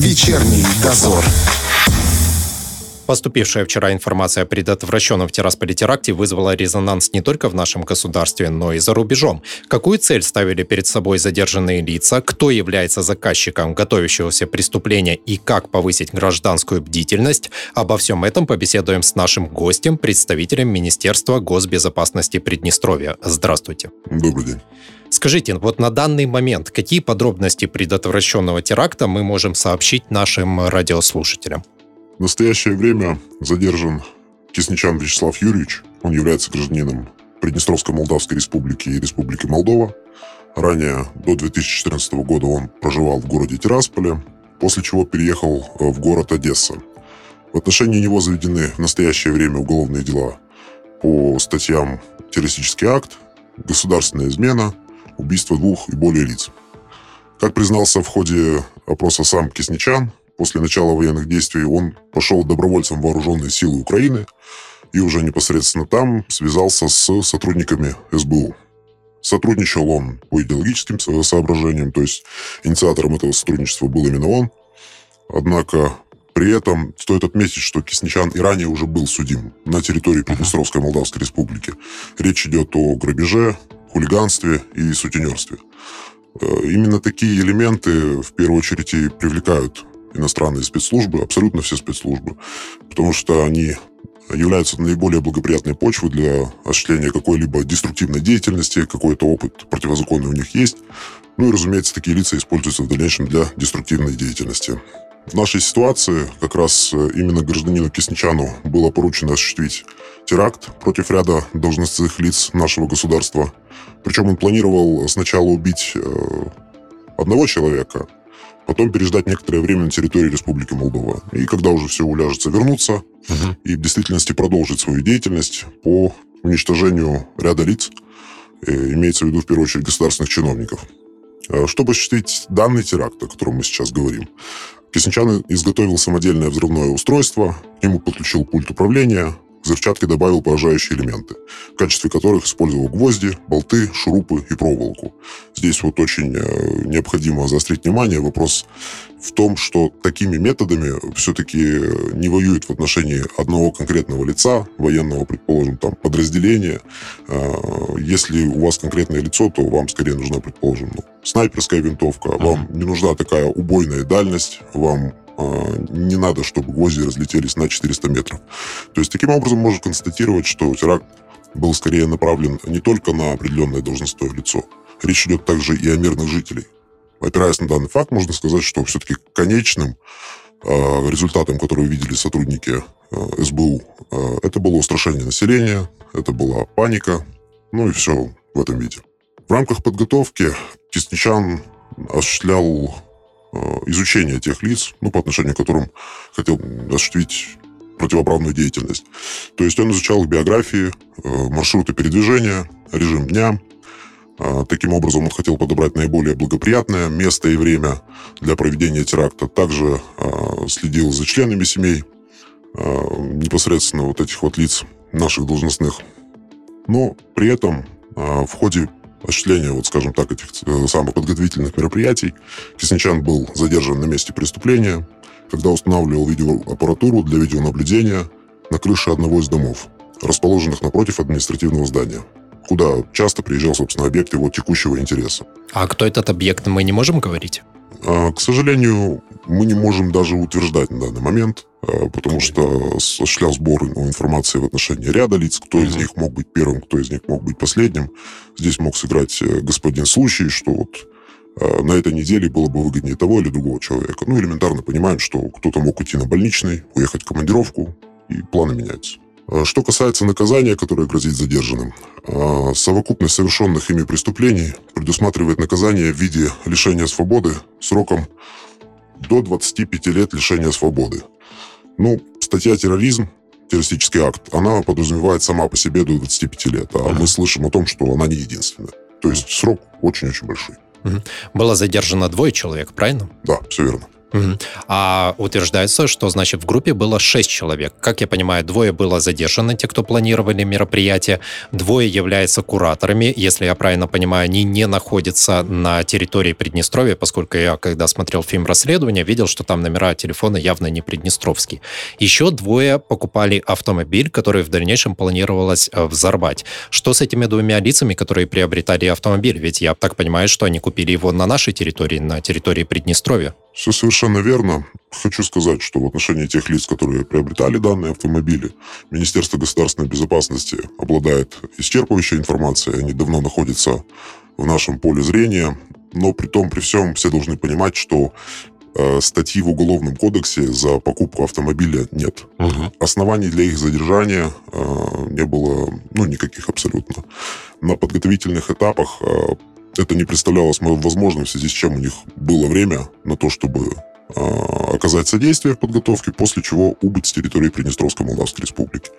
Вечерний дозор. Поступившая вчера информация о предотвращенном в Тирасполе теракте вызвала резонанс не только в нашем государстве, но и за рубежом. Какую цель ставили перед собой задержанные лица, кто является заказчиком готовящегося преступления и как повысить гражданскую бдительность, обо всем этом побеседуем с нашим гостем, представителем Министерства госбезопасности Приднестровья. Здравствуйте. Добрый день. Скажите, вот на данный момент какие подробности предотвращенного теракта мы можем сообщить нашим радиослушателям? В настоящее время задержан Кисничан Вячеслав Юрьевич. Он является гражданином Приднестровской Молдавской Республики и Республики Молдова. Ранее, до 2014 года, он проживал в городе Тирасполе, после чего переехал э, в город Одесса. В отношении него заведены в настоящее время уголовные дела по статьям «Террористический акт», «Государственная измена», «Убийство двух и более лиц». Как признался в ходе опроса сам Кисничан, после начала военных действий он пошел добровольцем в вооруженные силы Украины и уже непосредственно там связался с сотрудниками СБУ. Сотрудничал он по идеологическим соображениям, то есть инициатором этого сотрудничества был именно он. Однако при этом стоит отметить, что Кисничан и ранее уже был судим на территории Приднестровской Молдавской Республики. Речь идет о грабеже, хулиганстве и сутенерстве. Э, именно такие элементы в первую очередь и привлекают иностранные спецслужбы, абсолютно все спецслужбы, потому что они являются наиболее благоприятной почвой для осуществления какой-либо деструктивной деятельности, какой-то опыт противозаконный у них есть. Ну и, разумеется, такие лица используются в дальнейшем для деструктивной деятельности. В нашей ситуации как раз э, именно гражданину Кисничану было поручено осуществить теракт против ряда должностных лиц нашего государства. Причем он планировал сначала убить э, одного человека, потом переждать некоторое время на территории Республики Молдова. И когда уже все уляжется, вернуться угу. и в действительности продолжить свою деятельность по уничтожению ряда лиц, э, имеется в виду в первую очередь государственных чиновников. Э, чтобы осуществить данный теракт, о котором мы сейчас говорим, Кисничан изготовил самодельное взрывное устройство, к нему подключил пульт управления, к взрывчатке добавил поражающие элементы, в качестве которых использовал гвозди, болты, шурупы и проволоку. Здесь вот очень э, необходимо заострить внимание. Вопрос в том, что такими методами все-таки не воюют в отношении одного конкретного лица, военного, предположим, там, подразделения. Э, если у вас конкретное лицо, то вам скорее нужна, предположим, ну, снайперская винтовка, вам не нужна такая убойная дальность, вам не надо, чтобы гвозди разлетелись на 400 метров. То есть таким образом можно констатировать, что теракт был скорее направлен не только на определенное должностное лицо. Речь идет также и о мирных жителей. Опираясь на данный факт, можно сказать, что все-таки конечным э, результатом, который увидели сотрудники э, СБУ, это было устрашение населения, это была паника, ну и все в этом виде. В рамках подготовки Кисничан осуществлял изучения тех лиц, ну, по отношению к которым хотел осуществить противоправную деятельность. То есть он изучал их биографии, э, маршруты передвижения, режим дня. Э, таким образом, он хотел подобрать наиболее благоприятное место и время для проведения теракта. Также следил за членами семей непосредственно вот этих вот лиц, наших должностных. Но при этом в ходе осуществления, вот скажем так, этих э, самых подготовительных мероприятий. Кисничан был задержан на месте преступления, когда устанавливал видеоаппаратуру для видеонаблюдения на крыше одного из домов, расположенных напротив административного здания куда часто приезжал, собственно, объект его текущего интереса. А кто этот объект, мы не можем говорить? А, к сожалению, мы не можем даже утверждать на данный момент, а, потому что осуществлял сбор информации в отношении ряда лиц, кто из них мог быть первым, кто из них мог быть последним. Здесь мог сыграть э, господин случай, что вот а, на этой неделе было бы выгоднее того или другого человека. Ну, элементарно понимаем, что кто-то мог уйти на больничный, уехать в командировку, и планы меняются. Что касается наказания, которое грозит задержанным, совокупность совершенных ими преступлений предусматривает наказание в виде лишения свободы сроком до 25 лет лишения свободы. Ну, статья «Терроризм», террористический акт, она подразумевает сама по себе до 25 лет, а мы слышим о том, что она не единственная. То есть срок очень-очень большой. Было задержано двое человек, правильно? Да, все верно. А утверждается, что, значит, в группе было 6 человек. Как я понимаю, двое было задержаны, те, кто планировали мероприятие, двое являются кураторами. Если я правильно понимаю, они не находятся на территории Приднестровья, поскольку я, когда смотрел фильм «Расследование», видел, что там номера телефона явно не приднестровские. Еще двое покупали автомобиль, который в дальнейшем планировалось э, взорвать. Что с этими двумя лицами, которые приобретали автомобиль? Ведь я так понимаю, что они купили его на нашей территории, на территории Приднестровья. Все совершенно верно. Хочу сказать, что в отношении тех лиц, которые приобретали данные автомобили, Министерство государственной безопасности обладает исчерпывающей информацией. Они давно находятся в нашем поле зрения. Но при том, при всем, все должны понимать, что э, статьи в Уголовном кодексе за покупку автомобиля нет. Угу. Оснований для их задержания э, не было ну, никаких абсолютно. На подготовительных этапах э, это не представлялось возможным, в связи с чем у них было время на то, чтобы а, оказать содействие в подготовке, после чего убыть с территории Приднестровской Молдавской Республики.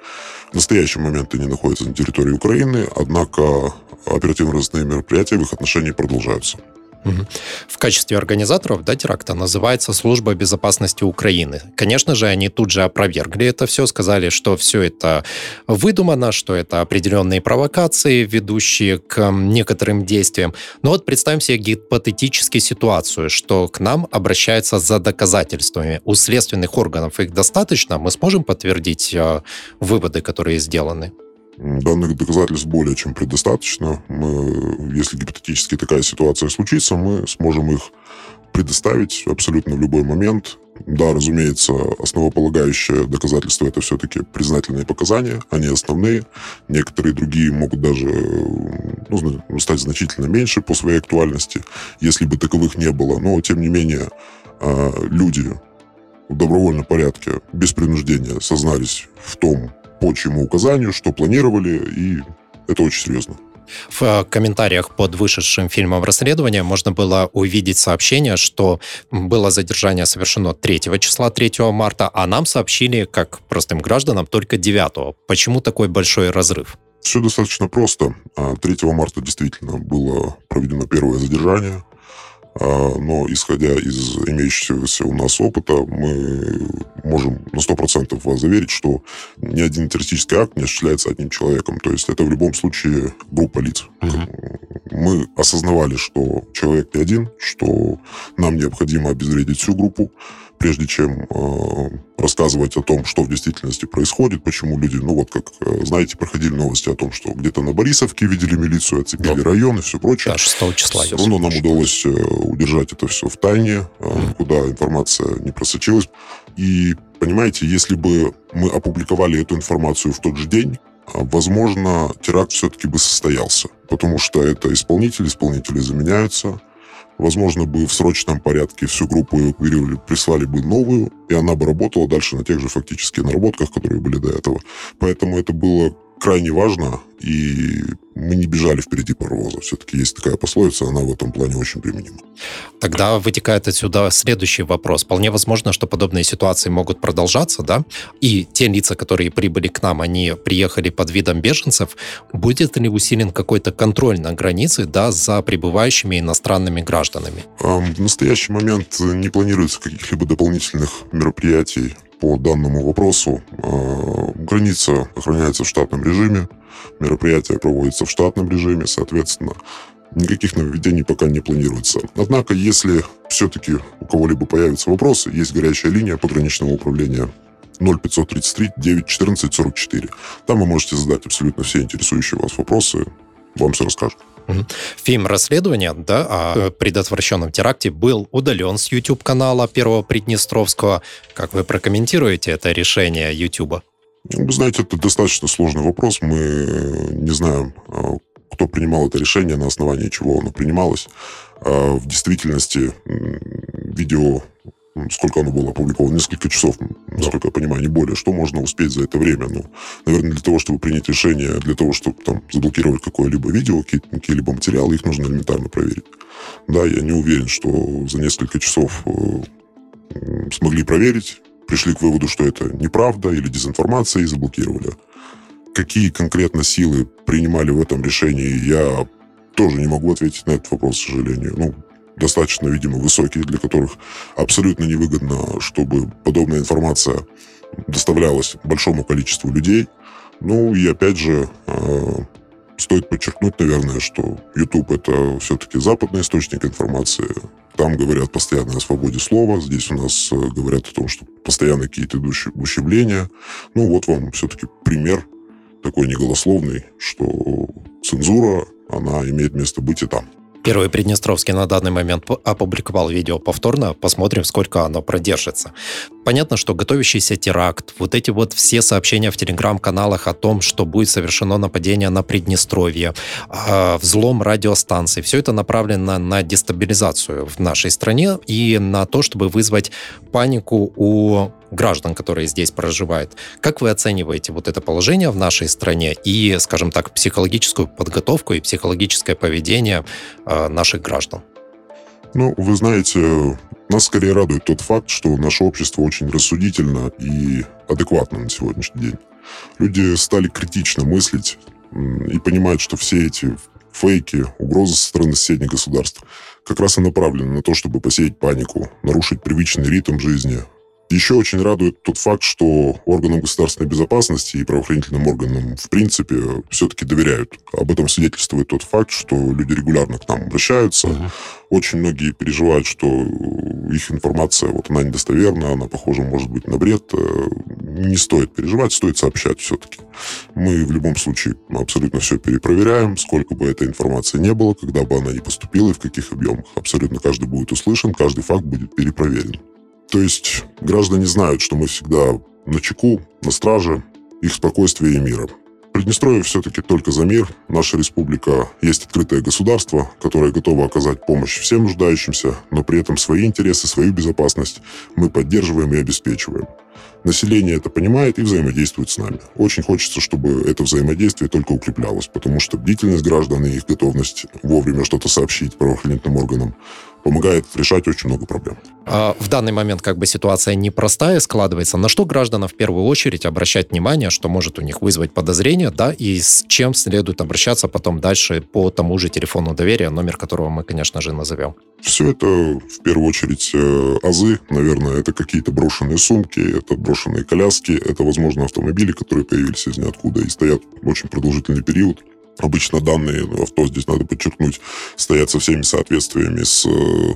В настоящий момент они находятся на территории Украины, однако оперативно-розыскные мероприятия в их отношении продолжаются. В качестве организаторов да, теракта называется Служба безопасности Украины. Конечно же, они тут же опровергли это все, сказали, что все это выдумано, что это определенные провокации, ведущие к некоторым действиям. Но вот представим себе гипотетически ситуацию, что к нам обращаются за доказательствами. У следственных органов их достаточно? Мы сможем подтвердить э, выводы, которые сделаны? Данных доказательств более чем предостаточно. Мы, если гипотетически такая ситуация случится, мы сможем их предоставить абсолютно в любой момент. Да, разумеется, основополагающее доказательство это все-таки признательные показания, они основные. Некоторые другие могут даже ну, стать значительно меньше по своей актуальности, если бы таковых не было. Но, тем не менее, а, люди в добровольном порядке, без принуждения сознались в том, по чему указанию, что планировали, и это очень серьезно. В э, комментариях под вышедшим фильмом расследования можно было увидеть сообщение, что было задержание совершено 3 числа, 3 марта, а нам сообщили, как простым гражданам, только 9. Почему такой большой разрыв? Все достаточно просто. 3 а, марта действительно было проведено первое задержание. А, но исходя из имеющегося у нас опыта, мы можем на 100% вас заверить, что ни один террористический акт не осуществляется одним человеком. То есть это в любом случае группа лиц. Uh-huh. Мы осознавали, что человек не один, что нам необходимо обезвредить всю группу, прежде чем э, рассказывать о том, что в действительности происходит, почему люди, ну вот как, э, знаете, проходили новости о том, что где-то на Борисовке видели милицию, оцепили да. район и все прочее. Да, 6 числа. Все равно нам удалось э, удержать это все в тайне, mm. куда информация не просочилась. И, понимаете, если бы мы опубликовали эту информацию в тот же день, возможно, теракт все-таки бы состоялся. Потому что это исполнители, исполнители заменяются, Возможно, бы в срочном порядке всю группу эвакуировали, прислали бы новую, и она бы работала дальше на тех же фактически наработках, которые были до этого. Поэтому это было крайне важно, и мы не бежали впереди паровоза. Все-таки есть такая пословица, она в этом плане очень применима. Тогда вытекает отсюда следующий вопрос. Вполне возможно, что подобные ситуации могут продолжаться, да? И те лица, которые прибыли к нам, они приехали под видом беженцев. Будет ли усилен какой-то контроль на границе, да, за прибывающими иностранными гражданами? В настоящий момент не планируется каких-либо дополнительных мероприятий по данному вопросу. А, граница охраняется в штатном режиме, мероприятие проводится в штатном режиме, соответственно, никаких нововведений пока не планируется. Однако, если все-таки у кого-либо появятся вопросы, есть горячая линия пограничного управления 0533 914 44. Там вы можете задать абсолютно все интересующие вас вопросы, вам все расскажут. Фильм «Расследование» да, о предотвращенном теракте был удален с YouTube-канала Первого Приднестровского. Как вы прокомментируете это решение YouTube? Вы знаете, это достаточно сложный вопрос. Мы не знаем, а, кто принимал это решение, на основании чего оно принималось. А, в действительности видео сколько оно было опубликовано, несколько часов, насколько я понимаю, не более. Что можно успеть за это время? Ну, наверное, для того, чтобы принять решение, для того, чтобы там заблокировать какое-либо видео, какие-либо материалы, их нужно элементарно проверить. Да, я не уверен, что за несколько часов э, смогли проверить, пришли к выводу, что это неправда или дезинформация и заблокировали. Какие конкретно силы принимали в этом решении, я тоже не могу ответить на этот вопрос, к сожалению. Ну, достаточно, видимо, высокие, для которых абсолютно невыгодно, чтобы подобная информация доставлялась большому количеству людей. Ну и опять же, э, стоит подчеркнуть, наверное, что YouTube это все-таки западный источник информации. Там говорят постоянно о свободе слова, здесь у нас э, говорят о том, что постоянно какие-то ущемления. Ну вот вам все-таки пример такой неголословный, что цензура, она имеет место быть и там. Первый Приднестровский на данный момент опубликовал видео повторно. Посмотрим, сколько оно продержится. Понятно, что готовящийся теракт, вот эти вот все сообщения в телеграм-каналах о том, что будет совершено нападение на Приднестровье, а, взлом радиостанций, все это направлено на дестабилизацию в нашей стране и на то, чтобы вызвать панику у граждан, которые здесь проживают. Как вы оцениваете вот это положение в нашей стране и, скажем так, психологическую подготовку и психологическое поведение э, наших граждан? Ну, вы знаете, нас скорее радует тот факт, что наше общество очень рассудительно и адекватно на сегодняшний день. Люди стали критично мыслить и понимают, что все эти фейки, угрозы со стороны соседних государств как раз и направлены на то, чтобы посеять панику, нарушить привычный ритм жизни, еще очень радует тот факт, что органам государственной безопасности и правоохранительным органам, в принципе, все-таки доверяют. Об этом свидетельствует тот факт, что люди регулярно к нам обращаются. Uh-huh. Очень многие переживают, что их информация, вот она недостоверна, она, похоже, может быть на бред. Э, не стоит переживать, стоит сообщать все-таки. Мы в любом случае абсолютно все перепроверяем, сколько бы этой информации не было, когда бы она ни поступила и в каких объемах. Абсолютно каждый будет услышан, каждый факт будет перепроверен. То есть граждане знают, что мы всегда на чеку, на страже их спокойствия и мира. Приднестровье все-таки только за мир. Наша республика есть открытое государство, которое готово оказать помощь всем нуждающимся, но при этом свои интересы, свою безопасность мы поддерживаем и обеспечиваем. Население это понимает и взаимодействует с нами. Очень хочется, чтобы это взаимодействие только укреплялось, потому что бдительность граждан и их готовность вовремя что-то сообщить правоохранительным органам помогает решать очень много проблем. А в данный момент как бы ситуация непростая складывается. На что гражданам в первую очередь обращать внимание, что может у них вызвать подозрение, да, и с чем следует обращаться потом дальше по тому же телефону доверия, номер которого мы, конечно же, назовем? Все это в первую очередь э, азы, наверное, это какие-то брошенные сумки, это брошенные коляски, это, возможно, автомобили, которые появились из ниоткуда и стоят очень продолжительный период. Обычно данные авто, здесь надо подчеркнуть, стоят со всеми соответствиями с э,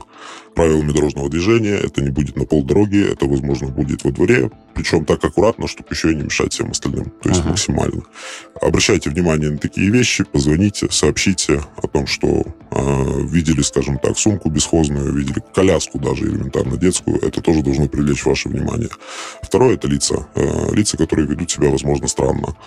правилами дорожного движения. Это не будет на полдороги, это, возможно, будет во дворе. Причем так аккуратно, чтобы еще и не мешать всем остальным. То есть uh-huh. максимально. Обращайте внимание на такие вещи, позвоните, сообщите о том, что э, видели, скажем так, сумку бесхозную, видели коляску даже элементарно детскую. Это тоже должно привлечь ваше внимание. Второе – это лица. Э, лица, которые ведут себя, возможно, странно.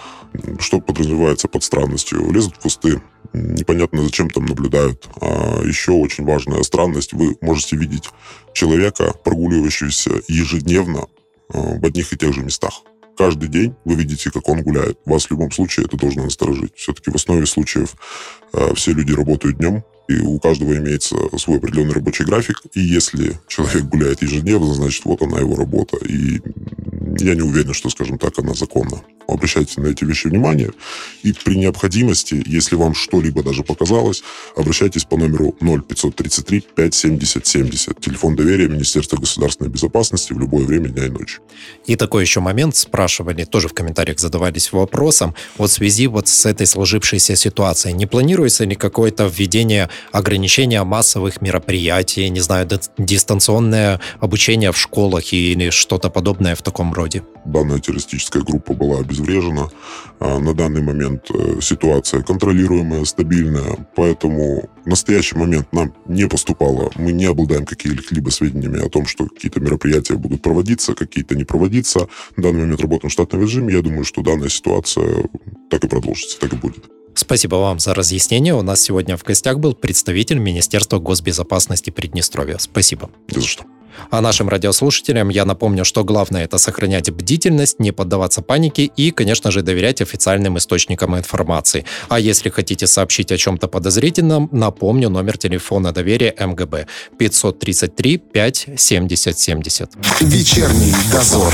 Что подразумевается под странностью? Лезут в кусты, непонятно зачем там наблюдают. А еще очень важная странность, вы можете видеть человека, прогуливающегося ежедневно э, в одних и тех же местах. Каждый день вы видите, как он гуляет. Вас в любом случае это должно насторожить. Все-таки в основе случаев э, все люди работают днем, и у каждого имеется свой определенный рабочий график. И если человек гуляет ежедневно, значит, вот она его работа. И я не уверен, что, скажем так, она законна. Обращайте на эти вещи внимание. И при необходимости, если вам что-либо даже показалось, обращайтесь по номеру 0533 570 70. Телефон доверия Министерства государственной безопасности в любое время дня и ночи. И такой еще момент спрашивали, тоже в комментариях задавались вопросом, вот в связи вот с этой сложившейся ситуацией, не планируется ли какое-то введение ограничения массовых мероприятий, не знаю, дистанционное обучение в школах или что-то подобное в таком роде? Данная террористическая группа была обезврежена. А на данный момент э, ситуация контролируемая, стабильная, поэтому в настоящий момент нам не поступало, мы не обладаем какими-либо сведениями о том, что какие-то мероприятия будут проводиться, какие-то не проводиться. На данный момент работаем в штатном режиме. Я думаю, что данная ситуация так и продолжится, так и будет. Спасибо вам за разъяснение. У нас сегодня в гостях был представитель Министерства госбезопасности Приднестровья. Спасибо. Не за что. А нашим радиослушателям я напомню, что главное это сохранять бдительность, не поддаваться панике и, конечно же, доверять официальным источникам информации. А если хотите сообщить о чем-то подозрительном, напомню номер телефона доверия МГБ 533 5 70 70. Вечерний дозор.